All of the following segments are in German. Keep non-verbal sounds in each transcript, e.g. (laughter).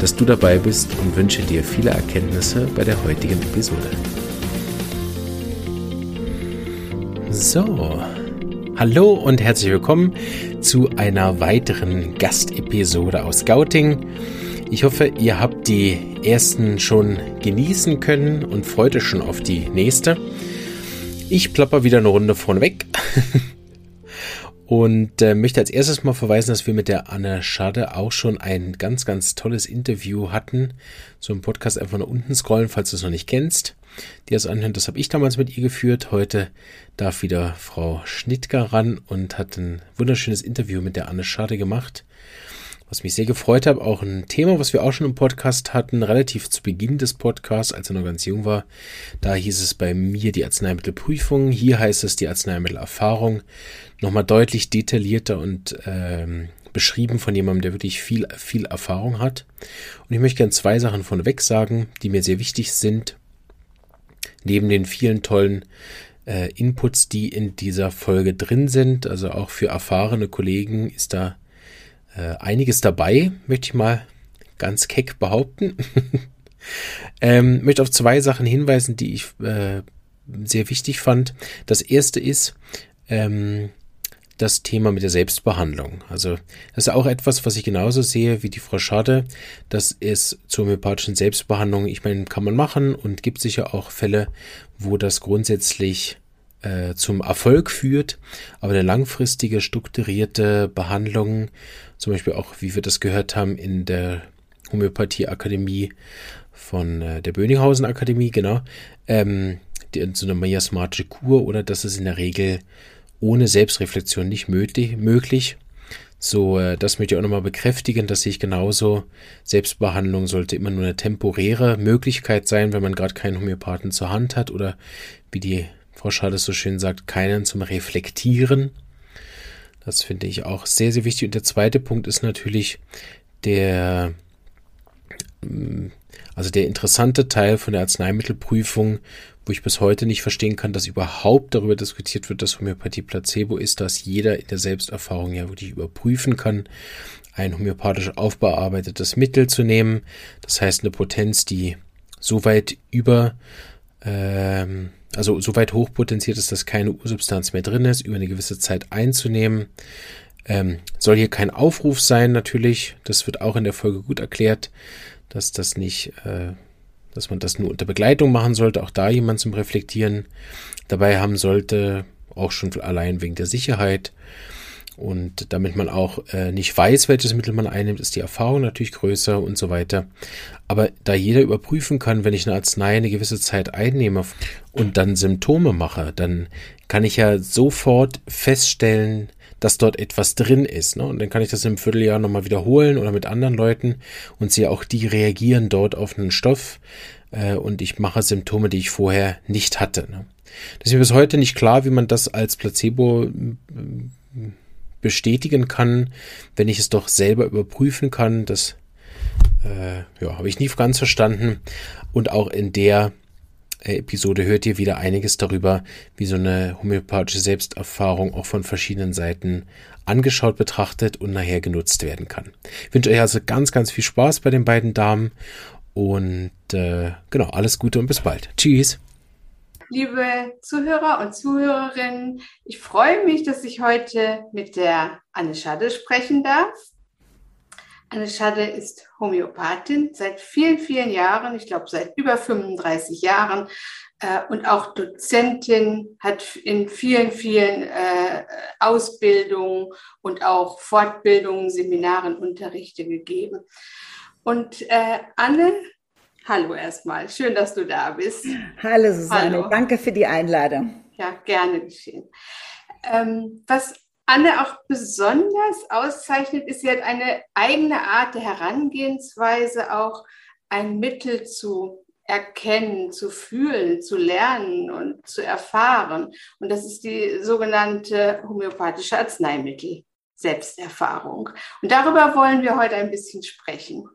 dass du dabei bist und wünsche dir viele Erkenntnisse bei der heutigen Episode. So, hallo und herzlich willkommen zu einer weiteren Gastepisode aus Scouting. Ich hoffe, ihr habt die ersten schon genießen können und freut euch schon auf die nächste. Ich plapper wieder eine Runde vorneweg (laughs) und äh, möchte als erstes mal verweisen, dass wir mit der Anne Schade auch schon ein ganz, ganz tolles Interview hatten. So ein Podcast einfach nach unten scrollen, falls du es noch nicht kennst. Die das anhören, das habe ich damals mit ihr geführt. Heute darf wieder Frau Schnittger ran und hat ein wunderschönes Interview mit der Anne Schade gemacht was mich sehr gefreut hat, auch ein Thema, was wir auch schon im Podcast hatten, relativ zu Beginn des Podcasts, als er noch ganz jung war. Da hieß es bei mir die Arzneimittelprüfung, hier heißt es die Arzneimittelerfahrung. Nochmal deutlich detaillierter und ähm, beschrieben von jemandem, der wirklich viel, viel Erfahrung hat. Und ich möchte gerne zwei Sachen von weg sagen, die mir sehr wichtig sind. Neben den vielen tollen äh, Inputs, die in dieser Folge drin sind, also auch für erfahrene Kollegen ist da äh, einiges dabei, möchte ich mal ganz keck behaupten. (laughs) ähm, möchte auf zwei Sachen hinweisen, die ich äh, sehr wichtig fand. Das erste ist ähm, das Thema mit der Selbstbehandlung. Also das ist auch etwas, was ich genauso sehe wie die Frau Schade. Das ist zur homöopathischen Selbstbehandlung, ich meine, kann man machen und gibt sicher auch Fälle, wo das grundsätzlich äh, zum Erfolg führt, aber eine langfristige, strukturierte Behandlung, zum Beispiel auch, wie wir das gehört haben, in der Homöopathie-Akademie von äh, der Böninghausen Akademie, genau, ähm, die, so eine miasmatische Kur oder das ist in der Regel ohne Selbstreflexion nicht möglich. möglich. So, äh, das möchte ich auch nochmal bekräftigen, dass ich genauso, Selbstbehandlung sollte immer nur eine temporäre Möglichkeit sein, wenn man gerade keinen Homöopathen zur Hand hat oder wie die Frau Schades so schön sagt, keinen zum Reflektieren. Das finde ich auch sehr, sehr wichtig. Und der zweite Punkt ist natürlich der, mm, also der interessante Teil von der Arzneimittelprüfung, wo ich bis heute nicht verstehen kann, dass überhaupt darüber diskutiert wird, dass Homöopathie Placebo ist, dass jeder in der Selbsterfahrung ja wirklich überprüfen kann, ein homöopathisch aufbearbeitetes Mittel zu nehmen. Das heißt, eine Potenz, die so weit über ähm, also so weit hochpotenziert ist, dass keine Ursubstanz mehr drin ist, über eine gewisse Zeit einzunehmen. Ähm, soll hier kein Aufruf sein, natürlich. Das wird auch in der Folge gut erklärt, dass das nicht, äh, dass man das nur unter Begleitung machen sollte, auch da jemand zum Reflektieren dabei haben sollte, auch schon allein wegen der Sicherheit. Und damit man auch äh, nicht weiß, welches Mittel man einnimmt, ist die Erfahrung natürlich größer und so weiter. Aber da jeder überprüfen kann, wenn ich eine Arznei eine gewisse Zeit einnehme und dann Symptome mache, dann kann ich ja sofort feststellen, dass dort etwas drin ist. Ne? Und dann kann ich das im Vierteljahr nochmal wiederholen oder mit anderen Leuten und sehe auch, die reagieren dort auf einen Stoff äh, und ich mache Symptome, die ich vorher nicht hatte. Ne? Das ist bis heute nicht klar, wie man das als Placebo bestätigen kann, wenn ich es doch selber überprüfen kann. Das äh, ja, habe ich nie ganz verstanden. Und auch in der äh, Episode hört ihr wieder einiges darüber, wie so eine homöopathische Selbsterfahrung auch von verschiedenen Seiten angeschaut, betrachtet und nachher genutzt werden kann. Ich wünsche euch also ganz, ganz viel Spaß bei den beiden Damen und äh, genau, alles Gute und bis bald. Tschüss liebe Zuhörer und Zuhörerinnen. Ich freue mich, dass ich heute mit der Anne Schade sprechen darf. Anne Schade ist Homöopathin seit vielen, vielen Jahren, ich glaube seit über 35 Jahren äh, und auch Dozentin, hat in vielen, vielen äh, Ausbildungen und auch Fortbildungen, Seminaren Unterrichte gegeben. Und äh, Anne Hallo erstmal, schön, dass du da bist. Hallo Susanne, Hallo. danke für die Einladung. Ja, gerne geschehen. Ähm, was Anne auch besonders auszeichnet, ist, sie hat eine eigene Art der Herangehensweise, auch ein Mittel zu erkennen, zu fühlen, zu lernen und zu erfahren. Und das ist die sogenannte homöopathische Arzneimittel. Selbsterfahrung. Und darüber wollen wir heute ein bisschen sprechen.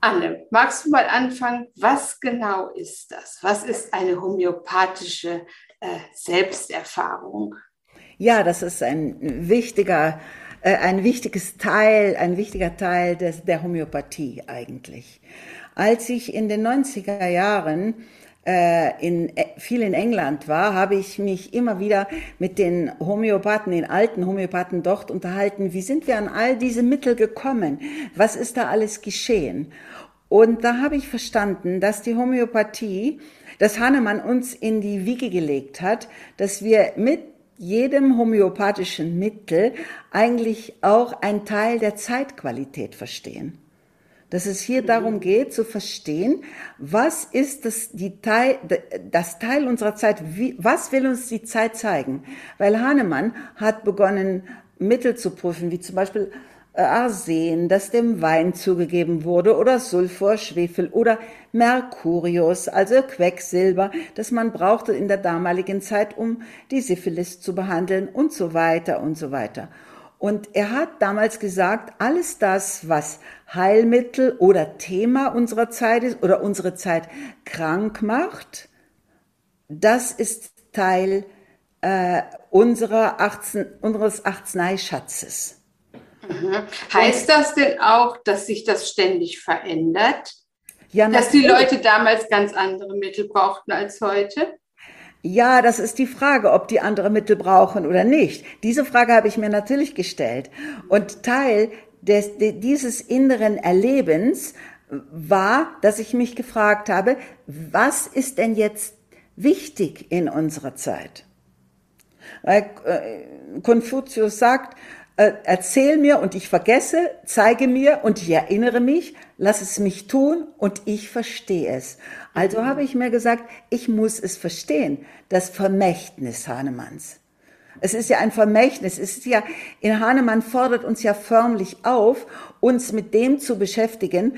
Anne, magst du mal anfangen? Was genau ist das? Was ist eine homöopathische äh, Selbsterfahrung? Ja, das ist ein wichtiger, äh, ein wichtiges Teil, ein wichtiger Teil des, der Homöopathie eigentlich. Als ich in den 90er Jahren in, äh, viel in England war, habe ich mich immer wieder mit den Homöopathen, den alten Homöopathen dort unterhalten. Wie sind wir an all diese Mittel gekommen? Was ist da alles geschehen? Und da habe ich verstanden, dass die Homöopathie, dass Hahnemann uns in die Wiege gelegt hat, dass wir mit jedem homöopathischen Mittel eigentlich auch einen Teil der Zeitqualität verstehen. Dass es hier darum geht zu verstehen, was ist das, die Teil, das Teil unserer Zeit, wie, was will uns die Zeit zeigen? Weil Hahnemann hat begonnen, Mittel zu prüfen, wie zum Beispiel äh, Arsen, das dem Wein zugegeben wurde, oder Sulfur, Schwefel oder Mercurius, also Quecksilber, das man brauchte in der damaligen Zeit, um die Syphilis zu behandeln und so weiter und so weiter. Und er hat damals gesagt, alles das, was Heilmittel oder Thema unserer Zeit ist oder unsere Zeit krank macht, das ist Teil äh, unserer Arzen, unseres Arzneischatzes. Mhm. Heißt das denn auch, dass sich das ständig verändert? Ja, dass die Leute damals ganz andere Mittel brauchten als heute? Ja, das ist die Frage, ob die andere Mittel brauchen oder nicht. Diese Frage habe ich mir natürlich gestellt. Und Teil des, dieses inneren Erlebens war, dass ich mich gefragt habe, was ist denn jetzt wichtig in unserer Zeit? Weil äh, Konfuzius sagt, äh, erzähl mir und ich vergesse, zeige mir und ich erinnere mich, lass es mich tun und ich verstehe es. Also habe ich mir gesagt, ich muss es verstehen, das Vermächtnis Hahnemanns. Es ist ja ein Vermächtnis. Es ist ja, in Hahnemann fordert uns ja förmlich auf, uns mit dem zu beschäftigen,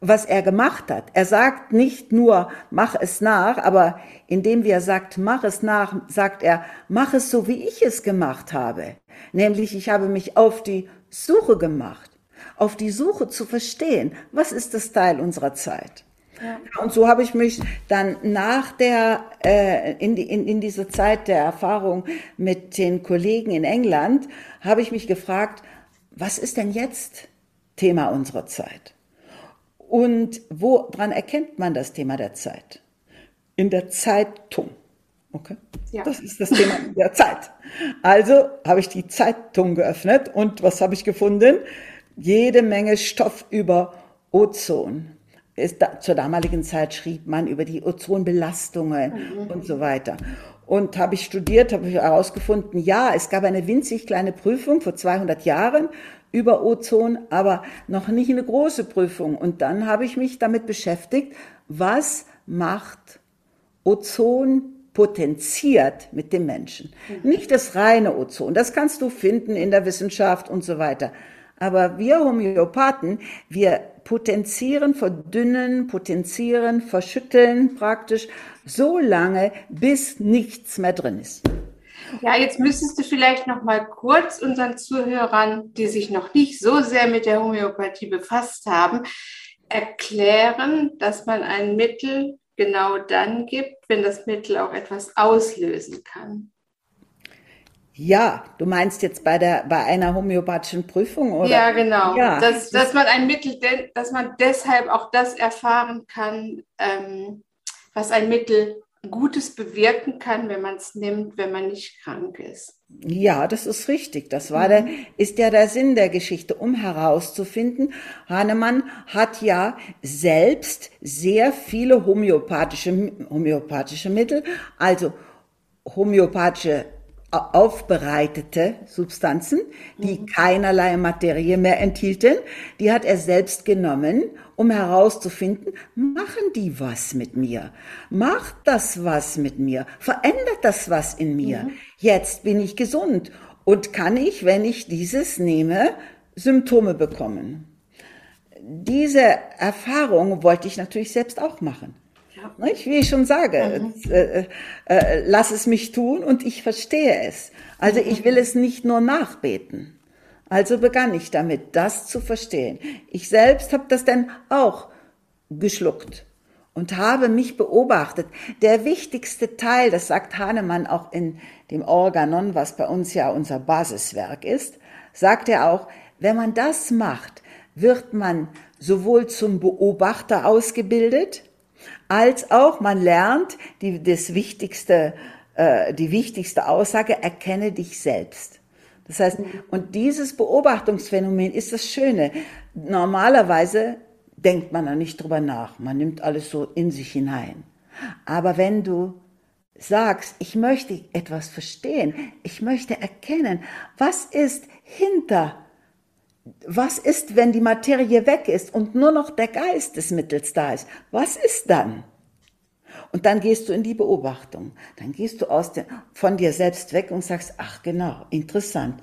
was er gemacht hat. Er sagt nicht nur, mach es nach, aber indem er sagt, mach es nach, sagt er, mach es so, wie ich es gemacht habe. Nämlich, ich habe mich auf die Suche gemacht, auf die Suche zu verstehen, was ist das Teil unserer Zeit. Ja. Und so habe ich mich dann nach der, äh, in, die, in, in diese Zeit der Erfahrung mit den Kollegen in England, habe ich mich gefragt, was ist denn jetzt Thema unserer Zeit? Und woran erkennt man das Thema der Zeit? In der Zeitung. Okay? Ja. Das ist das Thema der Zeit. Also habe ich die Zeitung geöffnet und was habe ich gefunden? Jede Menge Stoff über Ozon. Da, zur damaligen Zeit schrieb man über die Ozonbelastungen mhm. und so weiter. Und habe ich studiert, habe ich herausgefunden, ja, es gab eine winzig kleine Prüfung vor 200 Jahren über Ozon, aber noch nicht eine große Prüfung. Und dann habe ich mich damit beschäftigt, was macht Ozon potenziert mit dem Menschen. Mhm. Nicht das reine Ozon, das kannst du finden in der Wissenschaft und so weiter. Aber wir Homöopathen, wir potenzieren, verdünnen, potenzieren, verschütteln praktisch so lange, bis nichts mehr drin ist. Ja, jetzt müsstest du vielleicht noch mal kurz unseren Zuhörern, die sich noch nicht so sehr mit der Homöopathie befasst haben, erklären, dass man ein Mittel genau dann gibt, wenn das Mittel auch etwas auslösen kann. Ja, du meinst jetzt bei der bei einer homöopathischen Prüfung oder? Ja, genau. Ja. Dass, dass man ein Mittel, dass man deshalb auch das erfahren kann, ähm, was ein Mittel Gutes bewirken kann, wenn man es nimmt, wenn man nicht krank ist. Ja, das ist richtig. Das war mhm. der, ist ja der Sinn der Geschichte, um herauszufinden. Hahnemann hat ja selbst sehr viele homöopathische, homöopathische Mittel, also homöopathische aufbereitete Substanzen, die mhm. keinerlei Materie mehr enthielten, die hat er selbst genommen, um herauszufinden, machen die was mit mir? Macht das was mit mir? Verändert das was in mir? Mhm. Jetzt bin ich gesund und kann ich, wenn ich dieses nehme, Symptome bekommen. diese Erfahrung wollte ich natürlich selbst auch machen. Ja. Wie ich schon sage, mhm. äh, äh, lass es mich tun und ich verstehe es. Also ich will es nicht nur nachbeten. Also begann ich damit, das zu verstehen. Ich selbst habe das dann auch geschluckt und habe mich beobachtet. Der wichtigste Teil, das sagt Hahnemann auch in dem Organon, was bei uns ja unser Basiswerk ist, sagt er auch, wenn man das macht, wird man sowohl zum Beobachter ausgebildet, als auch man lernt die, das wichtigste, äh, die wichtigste Aussage, erkenne dich selbst. Das heißt, und dieses Beobachtungsphänomen ist das Schöne. Normalerweise denkt man da nicht drüber nach. Man nimmt alles so in sich hinein. Aber wenn du sagst, ich möchte etwas verstehen, ich möchte erkennen, was ist hinter, was ist, wenn die Materie weg ist und nur noch der Geist des Mittels da ist, was ist dann? Und dann gehst du in die Beobachtung. Dann gehst du aus den, von dir selbst weg und sagst, ach genau, interessant.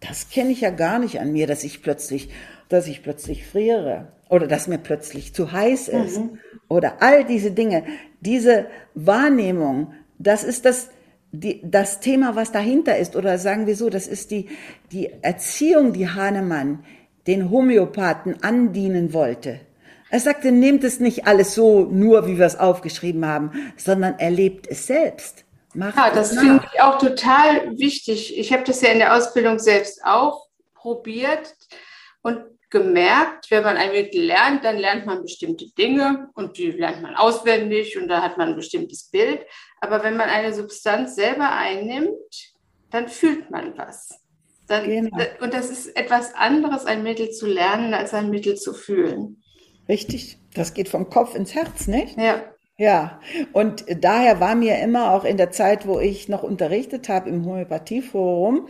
Das kenne ich ja gar nicht an mir, dass ich plötzlich, dass ich plötzlich friere oder dass mir plötzlich zu heiß ist mhm. oder all diese Dinge, diese Wahrnehmung, das ist das, die, das Thema, was dahinter ist, oder sagen wir so, das ist die, die Erziehung, die Hahnemann den Homöopathen andienen wollte. Er sagte, nehmt es nicht alles so nur, wie wir es aufgeschrieben haben, sondern erlebt es selbst. Macht ja, das finde ich auch total wichtig. Ich habe das ja in der Ausbildung selbst auch probiert und gemerkt, wenn man ein Mittel lernt, dann lernt man bestimmte Dinge und die lernt man auswendig und da hat man ein bestimmtes Bild. Aber wenn man eine Substanz selber einnimmt, dann fühlt man was. Dann, genau. Und das ist etwas anderes, ein Mittel zu lernen, als ein Mittel zu fühlen. Richtig, das geht vom Kopf ins Herz, nicht? Ja. Ja, und daher war mir immer auch in der Zeit, wo ich noch unterrichtet habe im Homöopathieforum,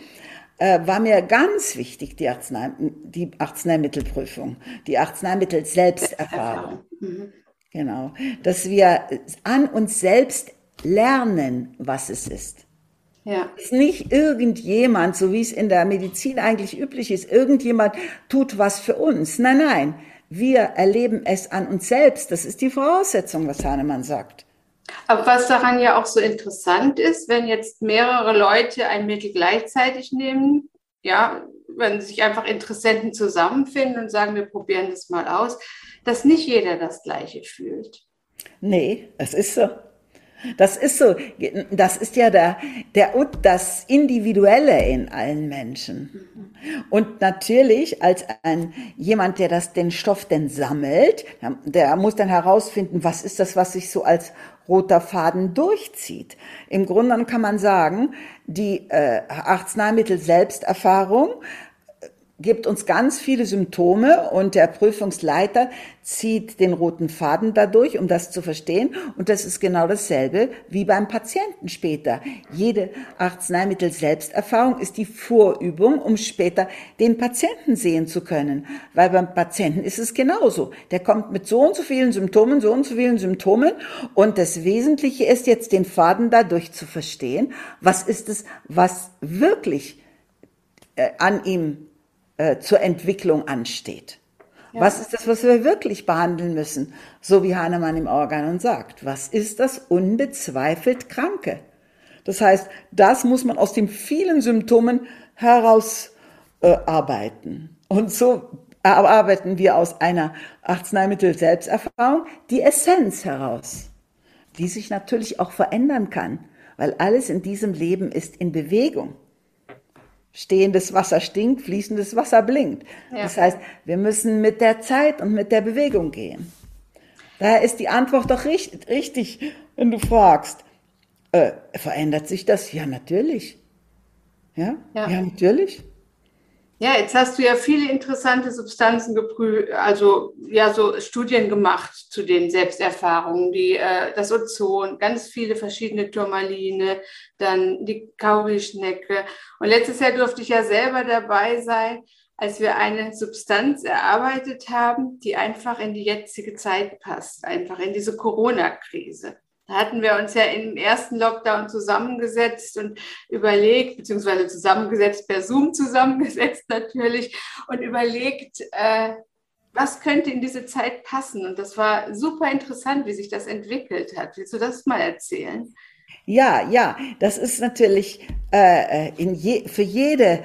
äh, war mir ganz wichtig die, Arznei, die Arzneimittelprüfung, die Arzneimittel-Selbsterfahrung. Mhm. Genau, dass wir an uns selbst lernen, was es ist. Ja. Ist nicht irgendjemand, so wie es in der Medizin eigentlich üblich ist, irgendjemand tut was für uns. Nein, nein, wir erleben es an uns selbst. Das ist die Voraussetzung, was Hahnemann sagt. Aber was daran ja auch so interessant ist, wenn jetzt mehrere Leute ein Mittel gleichzeitig nehmen, ja, wenn sich einfach Interessenten zusammenfinden und sagen, wir probieren das mal aus, dass nicht jeder das Gleiche fühlt. Nee, es ist so. Das ist so, das ist ja der, der, das Individuelle in allen Menschen. Und natürlich als ein, jemand, der das, den Stoff denn sammelt, der muss dann herausfinden, was ist das, was sich so als roter Faden durchzieht. Im Grunde kann man sagen, die äh, Arzneimittel-Selbsterfahrung gibt uns ganz viele Symptome und der Prüfungsleiter zieht den roten Faden dadurch, um das zu verstehen. Und das ist genau dasselbe wie beim Patienten später. Jede Arzneimittel-Selbsterfahrung ist die Vorübung, um später den Patienten sehen zu können. Weil beim Patienten ist es genauso. Der kommt mit so und so vielen Symptomen, so und so vielen Symptomen. Und das Wesentliche ist jetzt den Faden dadurch zu verstehen. Was ist es, was wirklich äh, an ihm äh, zur Entwicklung ansteht. Ja. Was ist das, was wir wirklich behandeln müssen? So wie Hahnemann im Organon sagt. Was ist das unbezweifelt Kranke? Das heißt, das muss man aus den vielen Symptomen herausarbeiten. Äh, Und so arbeiten wir aus einer Arzneimittel-Selbsterfahrung die Essenz heraus, die sich natürlich auch verändern kann, weil alles in diesem Leben ist in Bewegung. Stehendes Wasser stinkt, fließendes Wasser blinkt. Ja. Das heißt, wir müssen mit der Zeit und mit der Bewegung gehen. Daher ist die Antwort doch richtig, richtig wenn du fragst, äh, verändert sich das? Ja, natürlich. Ja, ja, ja natürlich. Ja, jetzt hast du ja viele interessante Substanzen geprüft, also ja, so Studien gemacht zu den Selbsterfahrungen, die äh, das Ozon, ganz viele verschiedene Turmaline, dann die Kaurischnecke. Und letztes Jahr durfte ich ja selber dabei sein, als wir eine Substanz erarbeitet haben, die einfach in die jetzige Zeit passt, einfach in diese Corona-Krise. Da hatten wir uns ja im ersten Lockdown zusammengesetzt und überlegt, beziehungsweise zusammengesetzt, per Zoom zusammengesetzt (laughs) natürlich und überlegt, äh, was könnte in diese Zeit passen? Und das war super interessant, wie sich das entwickelt hat. Willst du das mal erzählen? Ja, ja, das ist natürlich äh, äh je, für jede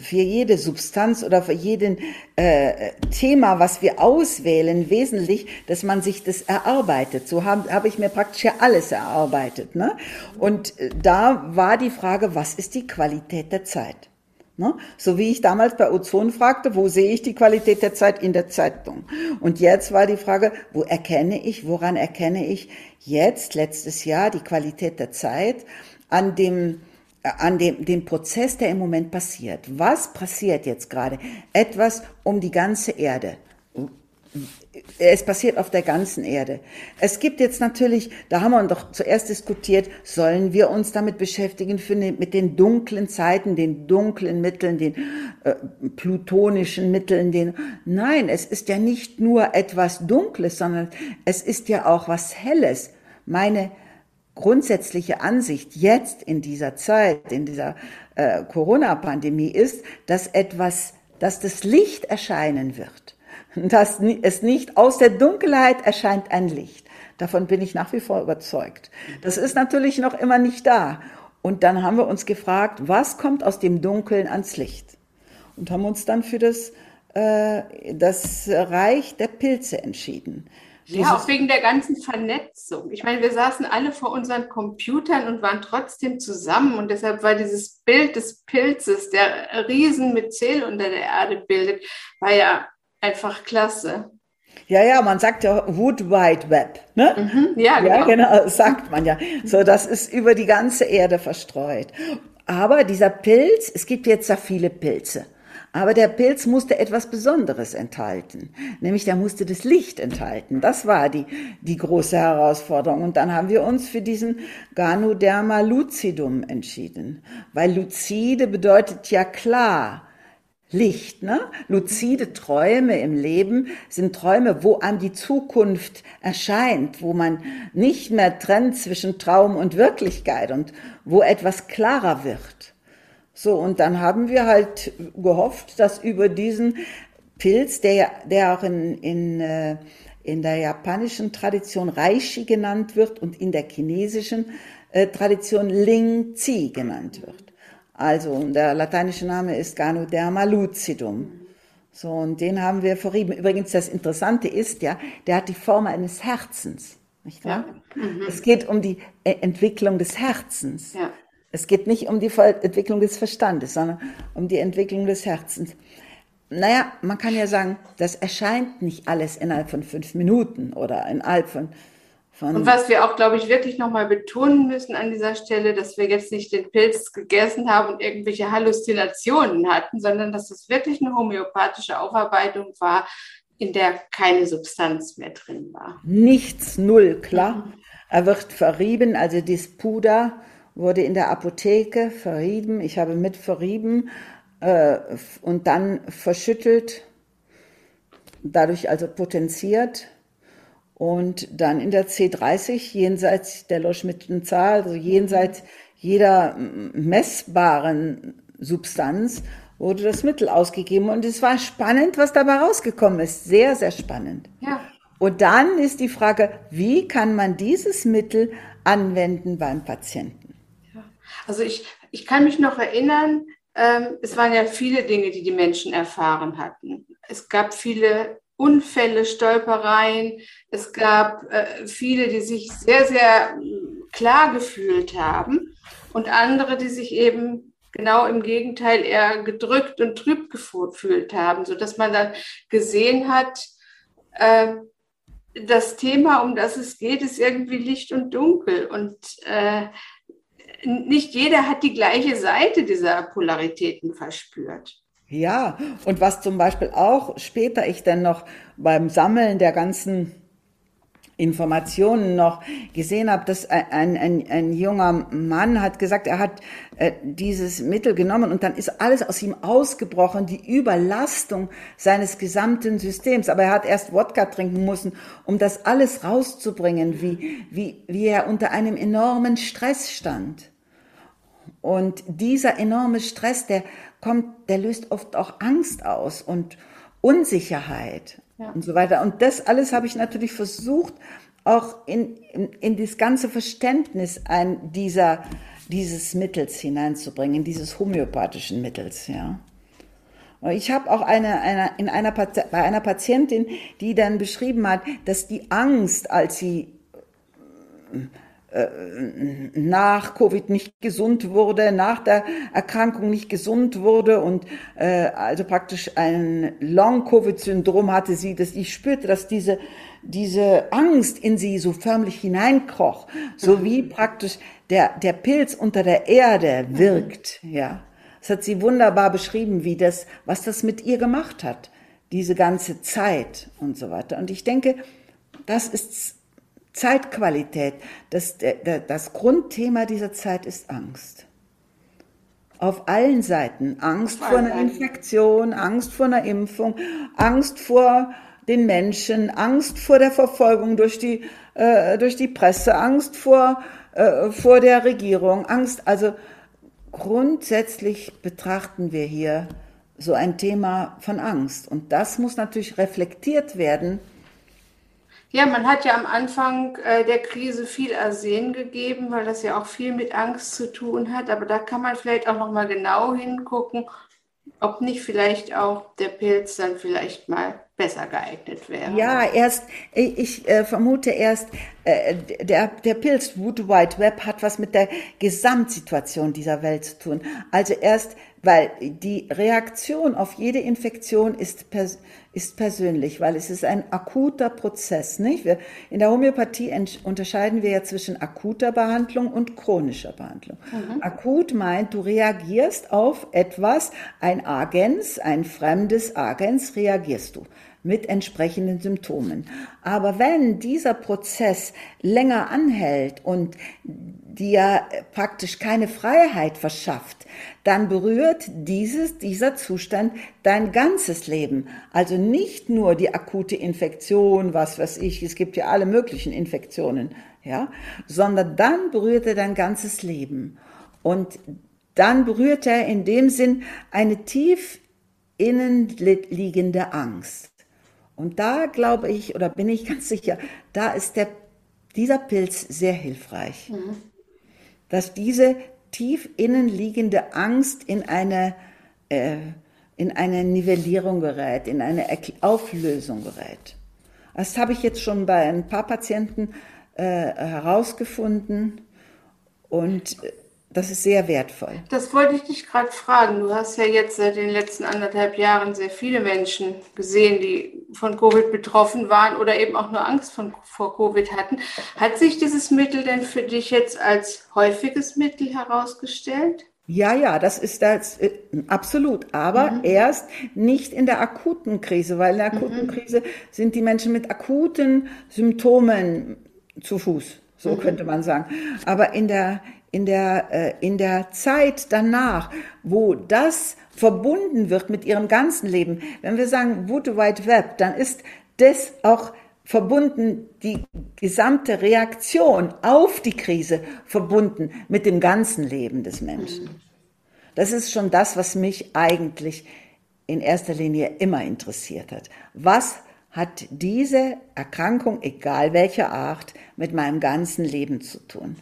für jede Substanz oder für jeden äh, Thema, was wir auswählen, wesentlich, dass man sich das erarbeitet. So habe hab ich mir praktisch ja alles erarbeitet. Ne? Und äh, da war die Frage, was ist die Qualität der Zeit? Ne? So wie ich damals bei Ozon fragte, wo sehe ich die Qualität der Zeit in der Zeitung? Und jetzt war die Frage, wo erkenne ich, woran erkenne ich jetzt, letztes Jahr, die Qualität der Zeit an dem an dem, dem Prozess, der im Moment passiert. Was passiert jetzt gerade? Etwas um die ganze Erde. Es passiert auf der ganzen Erde. Es gibt jetzt natürlich, da haben wir doch zuerst diskutiert, sollen wir uns damit beschäftigen für, ne, mit den dunklen Zeiten, den dunklen Mitteln, den äh, plutonischen Mitteln, den, nein, es ist ja nicht nur etwas Dunkles, sondern es ist ja auch was Helles. Meine, grundsätzliche Ansicht jetzt in dieser Zeit, in dieser äh, Corona-Pandemie ist, dass etwas, dass das Licht erscheinen wird. Dass es nicht aus der Dunkelheit erscheint ein Licht. Davon bin ich nach wie vor überzeugt. Das ist natürlich noch immer nicht da. Und dann haben wir uns gefragt, was kommt aus dem Dunkeln ans Licht? Und haben uns dann für das, äh, das Reich der Pilze entschieden. Ja, auch wegen der ganzen Vernetzung. Ich meine, wir saßen alle vor unseren Computern und waren trotzdem zusammen. Und deshalb war dieses Bild des Pilzes, der Riesen mit Zähl unter der Erde bildet, war ja einfach klasse. Ja, ja, man sagt ja Wood Wide Web, ne? Mhm, ja, genau. Ja, genau, sagt man ja. So, das ist über die ganze Erde verstreut. Aber dieser Pilz, es gibt jetzt da viele Pilze. Aber der Pilz musste etwas Besonderes enthalten, nämlich der musste das Licht enthalten. Das war die, die große Herausforderung. Und dann haben wir uns für diesen Ganoderma lucidum entschieden, weil lucide bedeutet ja klar. Licht, ne? Luzide Träume im Leben sind Träume, wo einem die Zukunft erscheint, wo man nicht mehr trennt zwischen Traum und Wirklichkeit und wo etwas klarer wird. So, und dann haben wir halt gehofft, dass über diesen Pilz, der, der auch in, in, äh, in der japanischen Tradition Reishi genannt wird und in der chinesischen äh, Tradition Ling Zi genannt wird. Also der lateinische Name ist Ganoderma lucidum. So, und den haben wir verrieben. Übrigens, das Interessante ist ja, der hat die Form eines Herzens. Nicht wahr? Ja. Mhm. Es geht um die äh, Entwicklung des Herzens. Ja. Es geht nicht um die Entwicklung des Verstandes, sondern um die Entwicklung des Herzens. Naja, man kann ja sagen, das erscheint nicht alles innerhalb von fünf Minuten oder innerhalb von, von und was wir auch, glaube ich, wirklich nochmal betonen müssen an dieser Stelle, dass wir jetzt nicht den Pilz gegessen haben und irgendwelche Halluzinationen hatten, sondern dass es wirklich eine homöopathische Aufarbeitung war, in der keine Substanz mehr drin war. Nichts, null, klar. Er wird verrieben, also das Puder wurde in der Apotheke verrieben. Ich habe mit verrieben äh, und dann verschüttelt, dadurch also potenziert und dann in der C30 jenseits der Loschmittenzahl, also jenseits jeder messbaren Substanz wurde das Mittel ausgegeben und es war spannend, was dabei rausgekommen ist. Sehr, sehr spannend. Ja. Und dann ist die Frage, wie kann man dieses Mittel anwenden beim Patienten? Also ich, ich kann mich noch erinnern, ähm, es waren ja viele Dinge, die die Menschen erfahren hatten. Es gab viele Unfälle, Stolpereien. Es gab äh, viele, die sich sehr, sehr mm, klar gefühlt haben und andere, die sich eben genau im Gegenteil eher gedrückt und trüb gefühlt haben, sodass man dann gesehen hat, äh, das Thema, um das es geht, ist irgendwie Licht und Dunkel. Und äh, nicht jeder hat die gleiche Seite dieser Polaritäten verspürt. Ja, und was zum Beispiel auch später ich dann noch beim Sammeln der ganzen Informationen noch gesehen habe, dass ein, ein, ein junger Mann hat gesagt, er hat äh, dieses Mittel genommen und dann ist alles aus ihm ausgebrochen, die Überlastung seines gesamten Systems. Aber er hat erst Wodka trinken müssen, um das alles rauszubringen, wie, wie, wie er unter einem enormen Stress stand. Und dieser enorme Stress, der kommt, der löst oft auch Angst aus und Unsicherheit und so weiter. Und das alles habe ich natürlich versucht, auch in, in, in das ganze Verständnis ein, dieser, dieses Mittels hineinzubringen, dieses homöopathischen Mittels, ja. Ich habe auch eine, eine, in einer, bei einer Patientin, die dann beschrieben hat, dass die Angst, als sie nach Covid nicht gesund wurde, nach der Erkrankung nicht gesund wurde und äh, also praktisch ein Long-Covid-Syndrom hatte sie, dass ich spürte, dass diese diese Angst in sie so förmlich hineinkroch, so wie praktisch der der Pilz unter der Erde wirkt, ja. Das hat sie wunderbar beschrieben, wie das, was das mit ihr gemacht hat, diese ganze Zeit und so weiter. Und ich denke, das ist Zeitqualität. Das, das Grundthema dieser Zeit ist Angst. Auf allen Seiten. Angst vor einer Infektion, Angst vor einer Impfung, Angst vor den Menschen, Angst vor der Verfolgung durch die, äh, durch die Presse, Angst vor, äh, vor der Regierung, Angst, also grundsätzlich betrachten wir hier so ein Thema von Angst. Und das muss natürlich reflektiert werden. Ja, man hat ja am Anfang äh, der Krise viel Ersehen gegeben, weil das ja auch viel mit Angst zu tun hat. Aber da kann man vielleicht auch noch mal genau hingucken, ob nicht vielleicht auch der Pilz dann vielleicht mal besser geeignet wäre. Ja, erst, ich äh, vermute erst, äh, der, der Pilz Wood Wide Web hat was mit der Gesamtsituation dieser Welt zu tun. Also erst, weil die Reaktion auf jede Infektion ist, pers ist persönlich, weil es ist ein akuter Prozess, nicht? Wir, in der Homöopathie unterscheiden wir ja zwischen akuter Behandlung und chronischer Behandlung. Mhm. Akut meint, du reagierst auf etwas, ein Agens, ein fremdes Agens reagierst du mit entsprechenden Symptomen. Aber wenn dieser Prozess länger anhält und dir praktisch keine Freiheit verschafft, dann berührt dieses, dieser Zustand dein ganzes Leben. Also nicht nur die akute Infektion, was weiß ich, es gibt ja alle möglichen Infektionen, ja, sondern dann berührt er dein ganzes Leben. Und dann berührt er in dem Sinn eine tief innen liegende Angst. Und da glaube ich, oder bin ich (laughs) ganz sicher, da ist der, dieser Pilz sehr hilfreich. Mhm. Dass diese tief innen liegende Angst in eine, äh, in eine Nivellierung gerät, in eine Auflösung gerät. Das habe ich jetzt schon bei ein paar Patienten äh, herausgefunden und äh, das ist sehr wertvoll. Das wollte ich dich gerade fragen. Du hast ja jetzt seit den letzten anderthalb Jahren sehr viele Menschen gesehen, die von Covid betroffen waren oder eben auch nur Angst von, vor Covid hatten. Hat sich dieses Mittel denn für dich jetzt als häufiges Mittel herausgestellt? Ja, ja, das ist das äh, absolut, aber mhm. erst nicht in der akuten Krise, weil in der akuten mhm. Krise sind die Menschen mit akuten Symptomen zu Fuß, so mhm. könnte man sagen. Aber in der in der, äh, in der Zeit danach, wo das verbunden wird mit ihrem ganzen Leben, wenn wir sagen Wood Wide Web, dann ist das auch verbunden, die gesamte Reaktion auf die Krise verbunden mit dem ganzen Leben des Menschen. Das ist schon das, was mich eigentlich in erster Linie immer interessiert hat. Was hat diese Erkrankung, egal welcher Art, mit meinem ganzen Leben zu tun?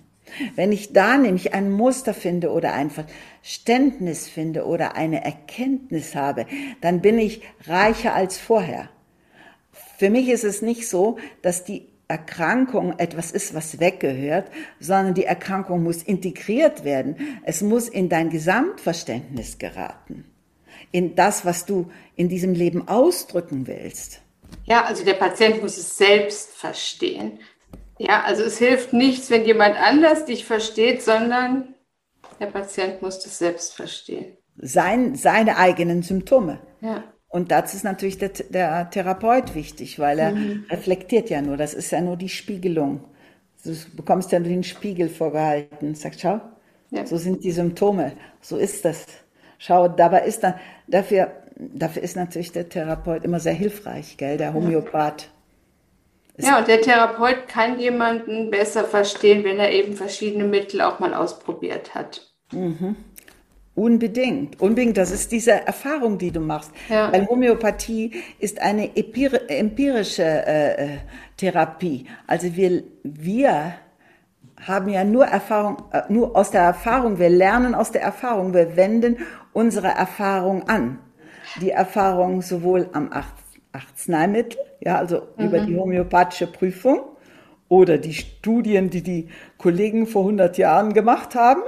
Wenn ich da nämlich ein Muster finde oder ein Verständnis finde oder eine Erkenntnis habe, dann bin ich reicher als vorher. Für mich ist es nicht so, dass die Erkrankung etwas ist, was weggehört, sondern die Erkrankung muss integriert werden. Es muss in dein Gesamtverständnis geraten. In das, was du in diesem Leben ausdrücken willst. Ja, also der Patient muss es selbst verstehen. Ja, also es hilft nichts, wenn jemand anders dich versteht, sondern der Patient muss das selbst verstehen. Sein, seine eigenen Symptome. Ja. Und dazu ist natürlich der, der Therapeut wichtig, weil er mhm. reflektiert ja nur. Das ist ja nur die Spiegelung. Du bekommst ja nur den Spiegel vorgehalten. Sagt, schau, ja. so sind die Symptome. So ist das. Schau, dabei ist dann, dafür, dafür ist natürlich der Therapeut immer sehr hilfreich, gell, der Homöopath. Ja, und der Therapeut kann jemanden besser verstehen, wenn er eben verschiedene Mittel auch mal ausprobiert hat. Mhm. Unbedingt, unbedingt. Das ist diese Erfahrung, die du machst. Ja. Weil Homöopathie ist eine empirische äh, äh, Therapie. Also wir, wir haben ja nur Erfahrung, äh, nur aus der Erfahrung. Wir lernen aus der Erfahrung. Wir wenden unsere Erfahrung an. Die Erfahrung sowohl am Arzneimittel, ja, also mhm. über die homöopathische Prüfung oder die Studien, die die Kollegen vor 100 Jahren gemacht haben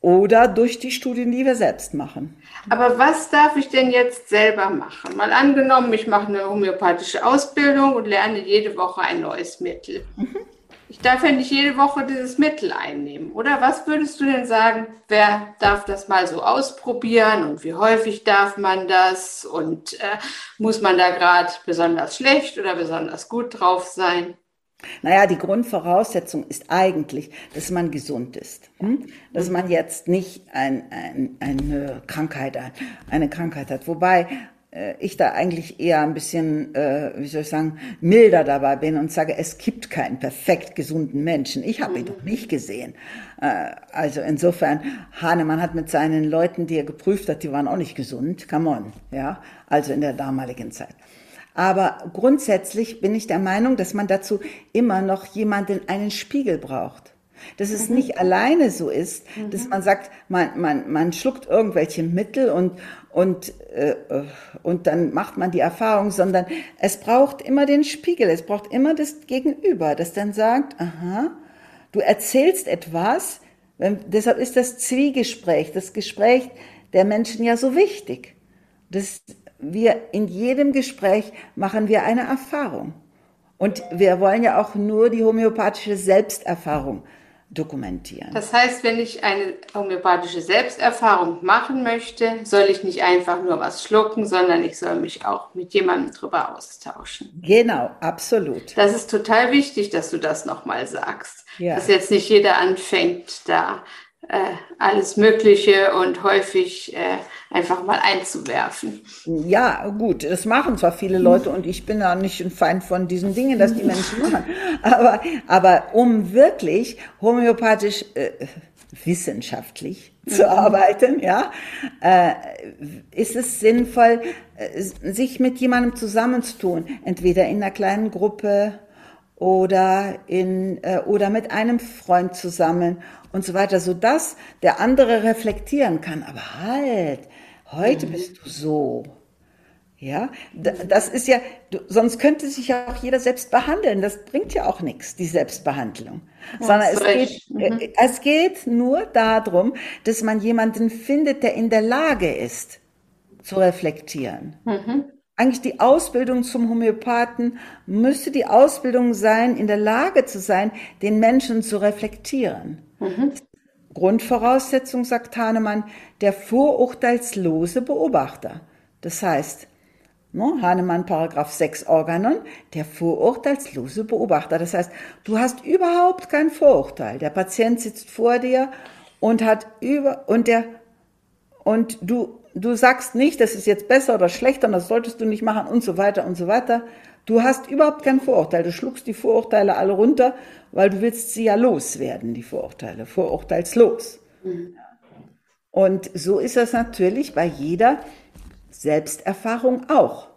oder durch die Studien, die wir selbst machen. Aber was darf ich denn jetzt selber machen? Mal angenommen, ich mache eine homöopathische Ausbildung und lerne jede Woche ein neues Mittel. Mhm. Ich darf ja nicht jede Woche dieses Mittel einnehmen, oder? Was würdest du denn sagen, wer darf das mal so ausprobieren und wie häufig darf man das und äh, muss man da gerade besonders schlecht oder besonders gut drauf sein? Naja, die Grundvoraussetzung ist eigentlich, dass man gesund ist. Hm? Dass man jetzt nicht ein, ein, eine Krankheit hat, eine Krankheit hat. Wobei ich da eigentlich eher ein bisschen, äh, wie soll ich sagen, milder dabei bin und sage, es gibt keinen perfekt gesunden Menschen. Ich habe ihn doch nicht gesehen. Äh, also insofern, Hahnemann hat mit seinen Leuten, die er geprüft hat, die waren auch nicht gesund. Come on, ja. Also in der damaligen Zeit. Aber grundsätzlich bin ich der Meinung, dass man dazu immer noch jemanden, einen Spiegel braucht. Dass es mhm. nicht alleine so ist, mhm. dass man sagt, man, man, man schluckt irgendwelche Mittel und, und, äh, und dann macht man die Erfahrung, sondern es braucht immer den Spiegel, es braucht immer das Gegenüber, das dann sagt, aha, du erzählst etwas, wenn, deshalb ist das Zwiegespräch, das Gespräch der Menschen ja so wichtig. Das, wir in jedem Gespräch machen wir eine Erfahrung. Und wir wollen ja auch nur die homöopathische Selbsterfahrung dokumentieren. Das heißt, wenn ich eine homöopathische Selbsterfahrung machen möchte, soll ich nicht einfach nur was schlucken, sondern ich soll mich auch mit jemandem drüber austauschen. Genau, absolut. Das ist total wichtig, dass du das nochmal sagst. Ja. Dass jetzt nicht jeder anfängt, da äh, alles Mögliche und häufig äh, einfach mal einzuwerfen. Ja, gut, das machen zwar viele Leute und ich bin da nicht ein Feind von diesen Dingen, dass die Menschen machen. (laughs) Aber, aber um wirklich homöopathisch äh, wissenschaftlich zu arbeiten, ja, äh, ist es sinnvoll, äh, sich mit jemandem zusammenzutun, entweder in einer kleinen Gruppe oder in äh, oder mit einem Freund zusammen und so weiter, so dass der andere reflektieren kann. Aber halt, heute mhm. bist du so. Ja, das ist ja, sonst könnte sich ja auch jeder selbst behandeln. Das bringt ja auch nichts, die Selbstbehandlung. Ja, Sondern es geht, mhm. Äh, es geht nur darum, dass man jemanden findet, der in der Lage ist, zu reflektieren. Mhm. Eigentlich die Ausbildung zum Homöopathen müsste die Ausbildung sein, in der Lage zu sein, den Menschen zu reflektieren. Mhm. Grundvoraussetzung, sagt Hahnemann, der vorurteilslose Beobachter. Das heißt, ne, Hahnemann Paragraph 6 Organon, der vorurteilslose Beobachter. Das heißt, du hast überhaupt kein Vorurteil. Der Patient sitzt vor dir und hat über, und der, und du, du sagst nicht, das ist jetzt besser oder schlechter und das solltest du nicht machen und so weiter und so weiter, Du hast überhaupt kein Vorurteil. Du schluckst die Vorurteile alle runter, weil du willst sie ja loswerden, die Vorurteile. Vorurteilslos. Und so ist das natürlich bei jeder Selbsterfahrung auch.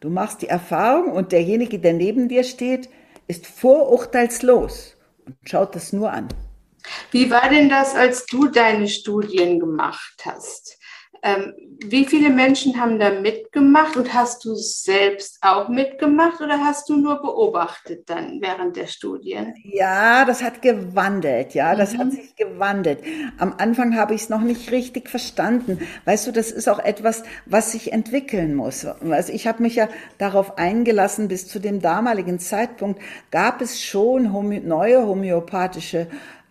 Du machst die Erfahrung und derjenige, der neben dir steht, ist vorurteilslos und schaut das nur an. Wie war denn das, als du deine Studien gemacht hast? Ähm, wie viele Menschen haben da mitgemacht und hast du selbst auch mitgemacht oder hast du nur beobachtet dann während der Studien? Ja, das hat gewandelt, ja, das mhm. hat sich gewandelt. Am Anfang habe ich es noch nicht richtig verstanden. Weißt du, das ist auch etwas, was sich entwickeln muss. Also ich habe mich ja darauf eingelassen, bis zu dem damaligen Zeitpunkt gab es schon homö neue homöopathische äh,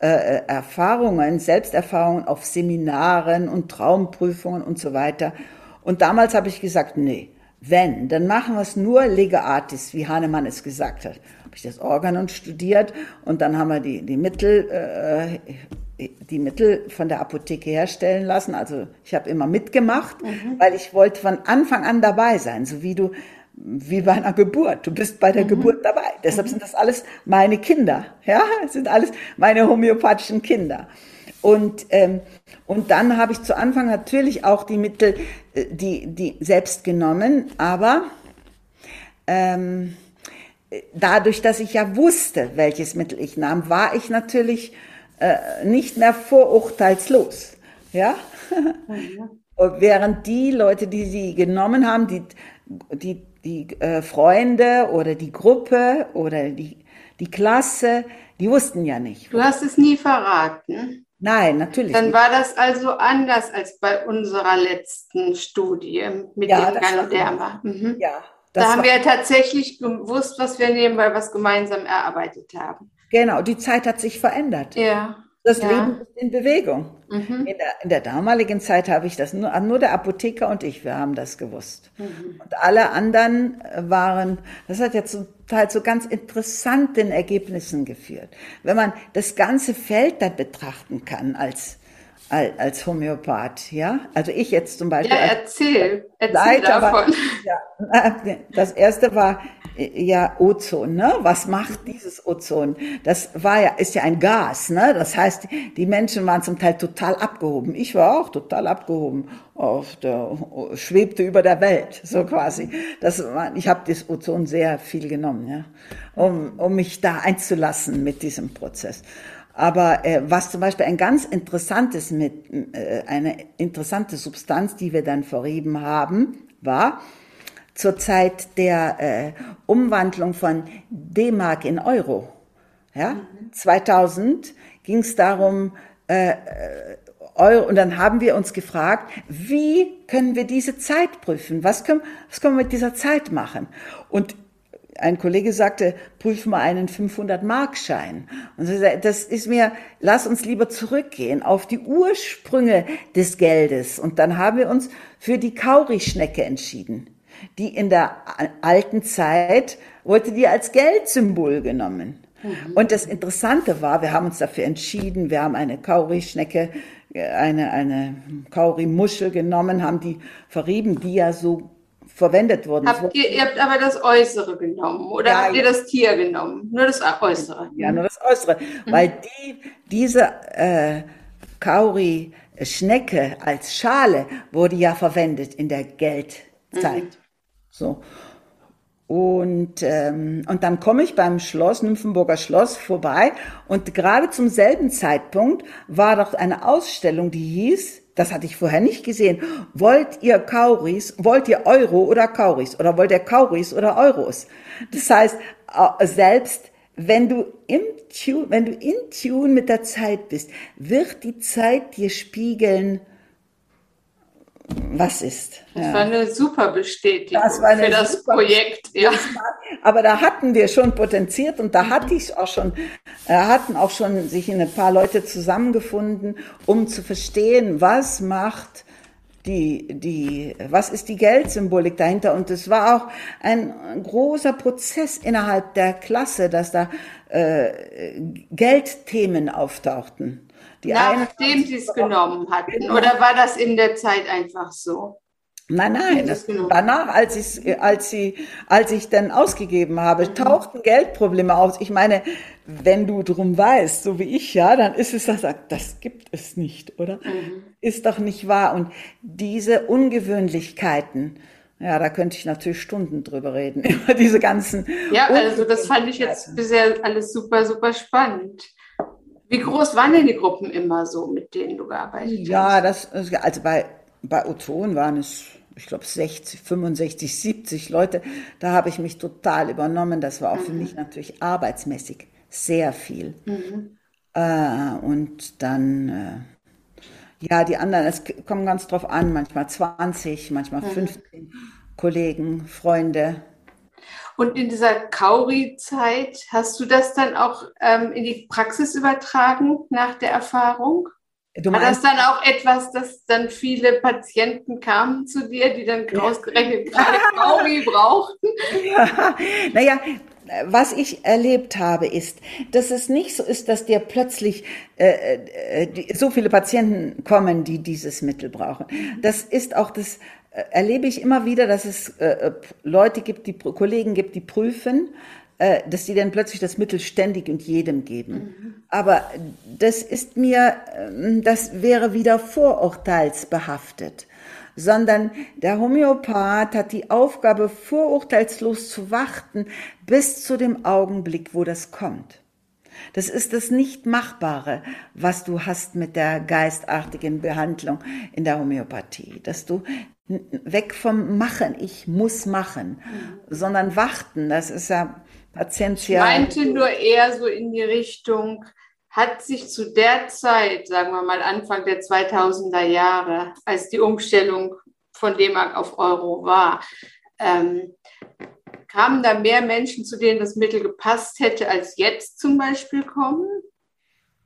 Erfahrungen, Selbsterfahrungen auf Seminaren und Traumprüfungen und so weiter. Und damals habe ich gesagt, nee, wenn, dann machen wir es nur lege artis, wie Hahnemann es gesagt hat. Habe ich das Organon studiert und dann haben wir die, die Mittel, äh, die Mittel von der Apotheke herstellen lassen. Also ich habe immer mitgemacht, mhm. weil ich wollte von Anfang an dabei sein, so wie du wie bei einer Geburt. Du bist bei der mhm. Geburt dabei. Deshalb mhm. sind das alles meine Kinder. Ja, das sind alles meine homöopathischen Kinder. Und, ähm, und dann habe ich zu Anfang natürlich auch die Mittel, äh, die, die selbst genommen, aber ähm, dadurch, dass ich ja wusste, welches Mittel ich nahm, war ich natürlich äh, nicht mehr vorurteilslos. Ja? Mhm. Während die Leute, die sie genommen haben, die, die, die äh, Freunde oder die Gruppe oder die, die Klasse, die wussten ja nicht. Du hast es nie verraten. Nein, natürlich. Dann nicht. war das also anders als bei unserer letzten Studie mit ja, dem Ganoderma. Mhm. Ja. Da haben wir tatsächlich gewusst, was wir nehmen, weil wir es gemeinsam erarbeitet haben. Genau, die Zeit hat sich verändert. Ja. Das ja. Leben ist in Bewegung. Mhm. In, der, in, der, damaligen Zeit habe ich das nur, nur der Apotheker und ich, wir haben das gewusst. Mhm. Und alle anderen waren, das hat ja zum Teil zu ganz interessanten Ergebnissen geführt. Wenn man das ganze Feld dann betrachten kann als als Homöopath, ja. Also ich jetzt zum Beispiel. Ja, erzähl, erzähl Leiter davon. War, ja, (laughs) das erste war ja Ozon, ne? Was macht dieses Ozon? Das war ja, ist ja ein Gas, ne? Das heißt, die Menschen waren zum Teil total abgehoben. Ich war auch total abgehoben. Auf der, schwebte über der Welt, so quasi. Das war, ich habe das Ozon sehr viel genommen, ja, um, um mich da einzulassen mit diesem Prozess. Aber äh, was zum Beispiel ein ganz interessantes mit äh, eine interessante Substanz, die wir dann verrieben haben, war zur Zeit der äh, Umwandlung von D-Mark in Euro. Ja, mhm. 2000 ging es darum, äh, äh, Euro, und dann haben wir uns gefragt, wie können wir diese Zeit prüfen? Was können, was können wir mit dieser Zeit machen? Und ein Kollege sagte, prüf mal einen 500-Markschein. Und so, das ist mir, lass uns lieber zurückgehen auf die Ursprünge des Geldes. Und dann haben wir uns für die Kaurischnecke entschieden. Die in der alten Zeit wurde die als Geldsymbol genommen. Mhm. Und das Interessante war, wir haben uns dafür entschieden, wir haben eine Kaurischnecke, eine, eine Kaurimuschel genommen, haben die verrieben, die ja so verwendet worden. Habt ihr, ihr habt aber das Äußere genommen oder ja, habt ihr das Tier genommen? Nur das Äußere? Ja, nur das Äußere. Mhm. Weil die, diese äh, Kauri-Schnecke als Schale wurde ja verwendet in der Geldzeit. Mhm. So. Und, ähm, und dann komme ich beim Schloss, Nymphenburger Schloss, vorbei. Und gerade zum selben Zeitpunkt war doch eine Ausstellung, die hieß das hatte ich vorher nicht gesehen. Wollt ihr Kauris, wollt ihr Euro oder Kauris oder wollt ihr Kauris oder Euros? Das heißt, äh, selbst wenn du im Tune, wenn du in Tune mit der Zeit bist, wird die Zeit dir spiegeln, was ist. Das ja. war eine super Bestätigung das für das Projekt. Ja. Aber da hatten wir schon potenziert und da hatte ich auch schon, äh, hatten auch schon sich ein paar Leute zusammengefunden, um zu verstehen, was macht die, die, was ist die Geldsymbolik dahinter? Und es war auch ein großer Prozess innerhalb der Klasse, dass da äh, Geldthemen auftauchten. Die Nachdem sie es genommen hatten. Oder war das in der Zeit einfach so? Nein, nein, das, danach, als ich, als sie, als ich dann ausgegeben habe, mhm. tauchten Geldprobleme aus. Ich meine, wenn du drum weißt, so wie ich ja, dann ist es das, das gibt es nicht, oder? Mhm. Ist doch nicht wahr. Und diese Ungewöhnlichkeiten, ja, da könnte ich natürlich Stunden drüber reden, (laughs) über diese ganzen. Ja, also das fand ich jetzt bisher alles super, super spannend. Wie groß waren denn die Gruppen immer so, mit denen du gearbeitet ja, hast? Ja, das, also bei, bei Ozon waren es, ich glaube, 60, 65, 70 Leute. Da habe ich mich total übernommen. Das war auch mhm. für mich natürlich arbeitsmäßig sehr viel. Mhm. Äh, und dann, äh, ja, die anderen, es kommt ganz drauf an, manchmal 20, manchmal mhm. 15 Kollegen, Freunde. Und in dieser Kauri-Zeit hast du das dann auch ähm, in die Praxis übertragen nach der Erfahrung? Du War das dann auch etwas, dass dann viele Patienten kamen zu dir, die dann ausgerechnet gerade Kauri (laughs) brauchten? Ja, naja, was ich erlebt habe, ist, dass es nicht so ist, dass dir plötzlich äh, äh, die, so viele Patienten kommen, die dieses Mittel brauchen. Das ist auch das erlebe ich immer wieder, dass es äh, Leute gibt, die Kollegen gibt, die prüfen äh, dass die dann plötzlich das Mittel ständig und jedem geben. Mhm. Aber das ist mir, äh, das wäre wieder vorurteilsbehaftet sondern der Homöopath hat die Aufgabe, vorurteilslos zu warten bis zu dem Augenblick, wo das kommt. Das ist das Nicht-Machbare, was du hast mit der geistartigen Behandlung in der Homöopathie, dass du weg vom Machen, ich muss machen, sondern warten, das ist ja Patientia. Ich meinte nur eher so in die Richtung, hat sich zu der Zeit, sagen wir mal Anfang der 2000er Jahre, als die Umstellung von D-Mark auf Euro war, ähm, kamen da mehr Menschen, zu denen das Mittel gepasst hätte, als jetzt zum Beispiel kommen?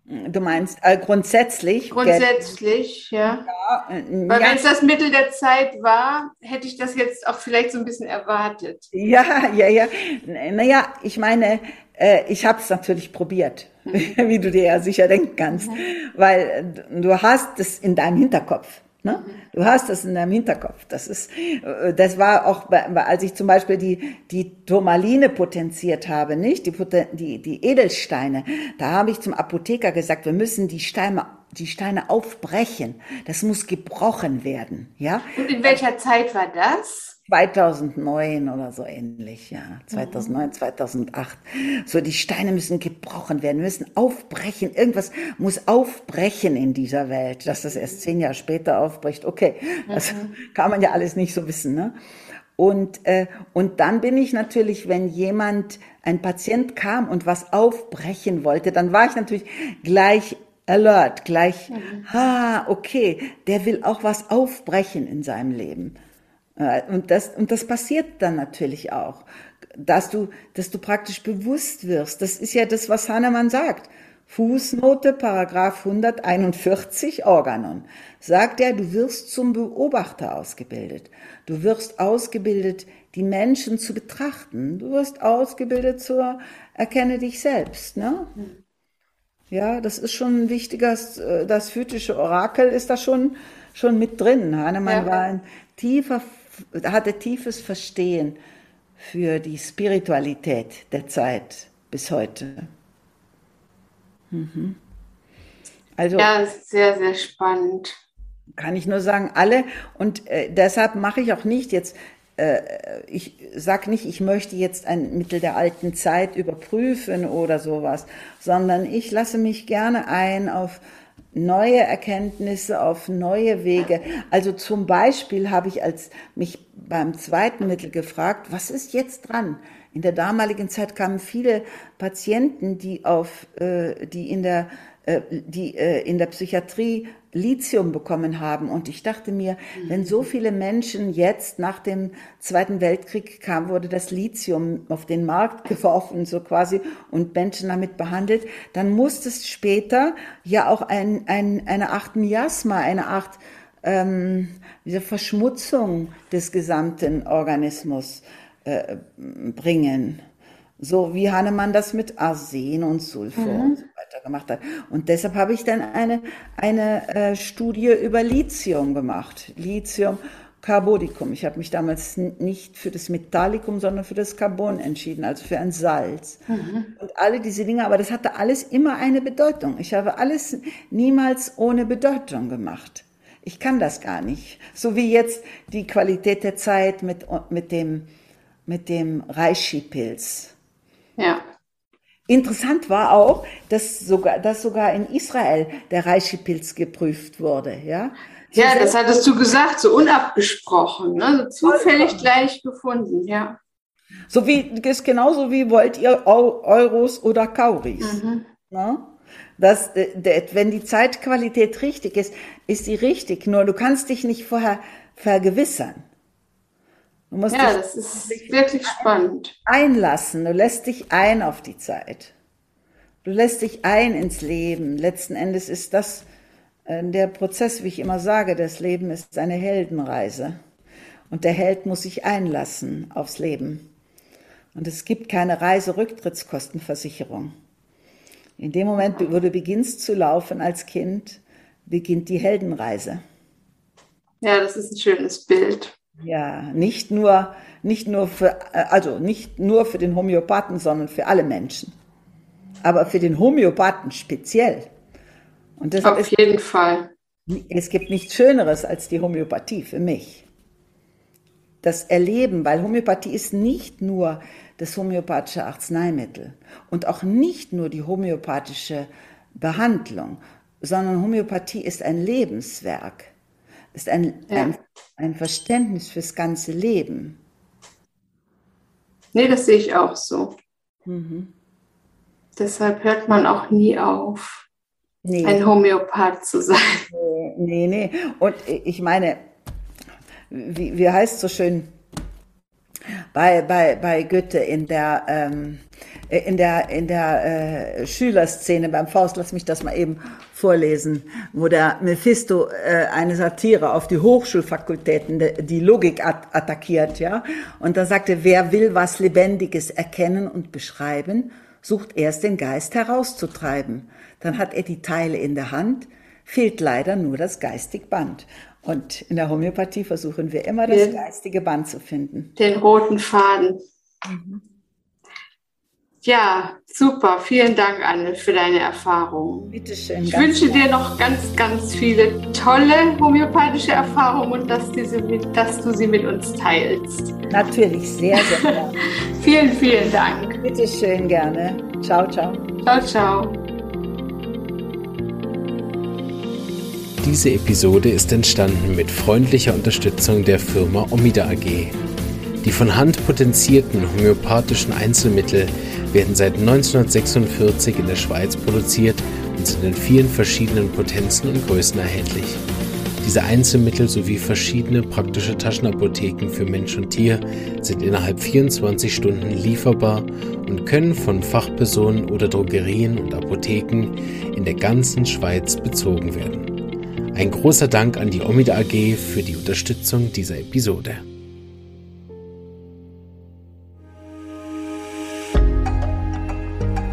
Du meinst äh, grundsätzlich? Grundsätzlich, ja. ja äh, Weil ja. wenn es das Mittel der Zeit war, hätte ich das jetzt auch vielleicht so ein bisschen erwartet. Ja, ja, ja. Naja, ich meine, äh, ich habe es natürlich probiert, mhm. (laughs) wie du dir ja sicher denken kannst, mhm. weil du hast es in deinem Hinterkopf. Ne? Du hast das in deinem Hinterkopf. Das ist, äh, das war auch, als ich zum Beispiel die, die Turmaline potenziert habe, nicht? Die, die, die Edelsteine. Da habe ich zum Apotheker gesagt, wir müssen die Steine, die Steine aufbrechen. Das muss gebrochen werden, ja? Und in welcher Zeit war das? 2009 oder so ähnlich, ja. 2009, mhm. 2008. So, die Steine müssen gebrochen werden, müssen aufbrechen. Irgendwas muss aufbrechen in dieser Welt. Dass das erst zehn Jahre später aufbricht, okay. Das mhm. kann man ja alles nicht so wissen, ne? Und, äh, und dann bin ich natürlich, wenn jemand, ein Patient kam und was aufbrechen wollte, dann war ich natürlich gleich alert, gleich, mhm. ah, okay, der will auch was aufbrechen in seinem Leben. Äh, und das, und das passiert dann natürlich auch, dass du, dass du praktisch bewusst wirst. Das ist ja das, was Hahnemann sagt. Fußnote, Paragraph 141 Organon. Sagt er, du wirst zum Beobachter ausgebildet. Du wirst ausgebildet, die Menschen zu betrachten. Du wirst ausgebildet zur Erkenne dich selbst, ne? Ja, das ist schon ein wichtiges, äh, das phytische Orakel ist da schon, schon mit drin. Hahnemann ja. war ein tiefer hatte tiefes Verstehen für die Spiritualität der Zeit bis heute. Mhm. Also, ja, ist sehr, sehr spannend. Kann ich nur sagen, alle. Und äh, deshalb mache ich auch nicht jetzt, äh, ich sage nicht, ich möchte jetzt ein Mittel der alten Zeit überprüfen oder sowas, sondern ich lasse mich gerne ein auf neue Erkenntnisse, auf neue Wege. Also zum Beispiel habe ich als mich beim zweiten Mittel gefragt, was ist jetzt dran? In der damaligen Zeit kamen viele Patienten, die auf, äh, die in der äh, die äh, in der Psychiatrie Lithium bekommen haben. Und ich dachte mir, mhm. wenn so viele Menschen jetzt nach dem Zweiten Weltkrieg kam, wurde das Lithium auf den Markt (laughs) geworfen, so quasi, und Menschen damit behandelt, dann muss es später ja auch ein, ein, eine Art Miasma, eine Art ähm, diese Verschmutzung des gesamten Organismus äh, bringen. So wie Hannemann das mit Arsen und Sulfur mhm. und so weiter gemacht hat. Und deshalb habe ich dann eine, eine äh, Studie über Lithium gemacht. Lithium Carbodicum. Ich habe mich damals nicht für das Metallicum, sondern für das Carbon entschieden, also für ein Salz. Mhm. Und alle diese Dinge, aber das hatte alles immer eine Bedeutung. Ich habe alles niemals ohne Bedeutung gemacht. Ich kann das gar nicht. So wie jetzt die Qualität der Zeit mit, mit dem, mit dem Reishi-Pilz. Ja. Interessant war auch, dass sogar, dass sogar in Israel der Reishi-Pilz geprüft wurde, ja. Ja, das hattest du gesagt, so unabgesprochen, ne? so zufällig gleich gefunden, ja. So wie, ist genauso wie wollt ihr Euros oder Kauris. Mhm. Ne? Das, wenn die Zeitqualität richtig ist, ist sie richtig. Nur du kannst dich nicht vorher vergewissern. Du musst ja, das ist wirklich spannend. Einlassen. Du lässt dich ein auf die Zeit. Du lässt dich ein ins Leben. Letzten Endes ist das äh, der Prozess, wie ich immer sage, das Leben ist eine Heldenreise. Und der Held muss sich einlassen aufs Leben. Und es gibt keine Reiserücktrittskostenversicherung. In dem Moment, wo du beginnst zu laufen als Kind, beginnt die Heldenreise. Ja, das ist ein schönes Bild. Ja, nicht nur, nicht nur für, also nicht nur für den Homöopathen, sondern für alle Menschen. Aber für den Homöopathen speziell. Und deshalb Auf jeden Fall. Es gibt nichts Schöneres als die Homöopathie für mich. Das Erleben, weil Homöopathie ist nicht nur das homöopathische Arzneimittel und auch nicht nur die homöopathische Behandlung, sondern Homöopathie ist ein Lebenswerk, ist ein, ja. ein, ein Verständnis fürs ganze Leben. Nee, das sehe ich auch so. Mhm. Deshalb hört man auch nie auf, nee. ein Homöopath zu sein. (laughs) Nee, nee. Und ich meine, wie, wie heißt so schön bei, bei, bei Goethe in der, ähm, in der, in der äh, Schülerszene beim Faust, lass mich das mal eben vorlesen, wo der Mephisto äh, eine Satire auf die Hochschulfakultäten, die Logik at attackiert, ja. Und da sagte, wer will was Lebendiges erkennen und beschreiben, sucht erst den Geist herauszutreiben. Dann hat er die Teile in der Hand, fehlt leider nur das geistig Band. Und in der Homöopathie versuchen wir immer, das den, geistige Band zu finden. Den roten Faden. Mhm. Ja, super. Vielen Dank, Anne, für deine Erfahrungen. Bitte schön. Ich wünsche dir noch ganz, ganz viele tolle homöopathische Erfahrungen und dass, diese, dass du sie mit uns teilst. Natürlich, sehr, sehr gerne. (laughs) vielen, vielen Dank. Bitte schön, gerne. Ciao, ciao. Ciao, ciao. Diese Episode ist entstanden mit freundlicher Unterstützung der Firma Omida AG. Die von Hand potenzierten homöopathischen Einzelmittel werden seit 1946 in der Schweiz produziert und sind in vielen verschiedenen Potenzen und Größen erhältlich. Diese Einzelmittel sowie verschiedene praktische Taschenapotheken für Mensch und Tier sind innerhalb 24 Stunden lieferbar und können von Fachpersonen oder Drogerien und Apotheken in der ganzen Schweiz bezogen werden. Ein großer Dank an die Omida AG für die Unterstützung dieser Episode.